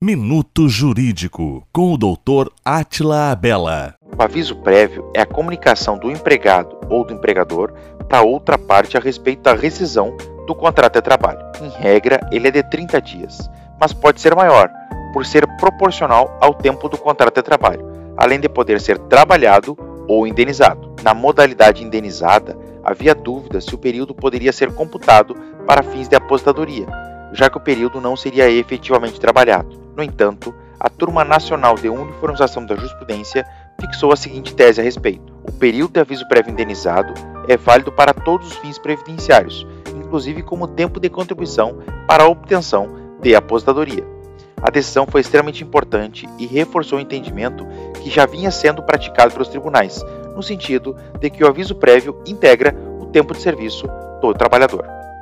Minuto Jurídico, com o Dr. Atila Abela. O aviso prévio é a comunicação do empregado ou do empregador para outra parte a respeito da rescisão do contrato de trabalho. Em regra, ele é de 30 dias, mas pode ser maior, por ser proporcional ao tempo do contrato de trabalho, além de poder ser trabalhado ou indenizado. Na modalidade indenizada, havia dúvida se o período poderia ser computado para fins de aposentadoria, já que o período não seria efetivamente trabalhado. No entanto, a Turma Nacional de Uniformização da Jurisprudência fixou a seguinte tese a respeito: o período de aviso prévio indenizado é válido para todos os fins previdenciários, inclusive como tempo de contribuição para a obtenção de aposentadoria. A decisão foi extremamente importante e reforçou o entendimento que já vinha sendo praticado pelos tribunais, no sentido de que o aviso prévio integra o tempo de serviço do trabalhador.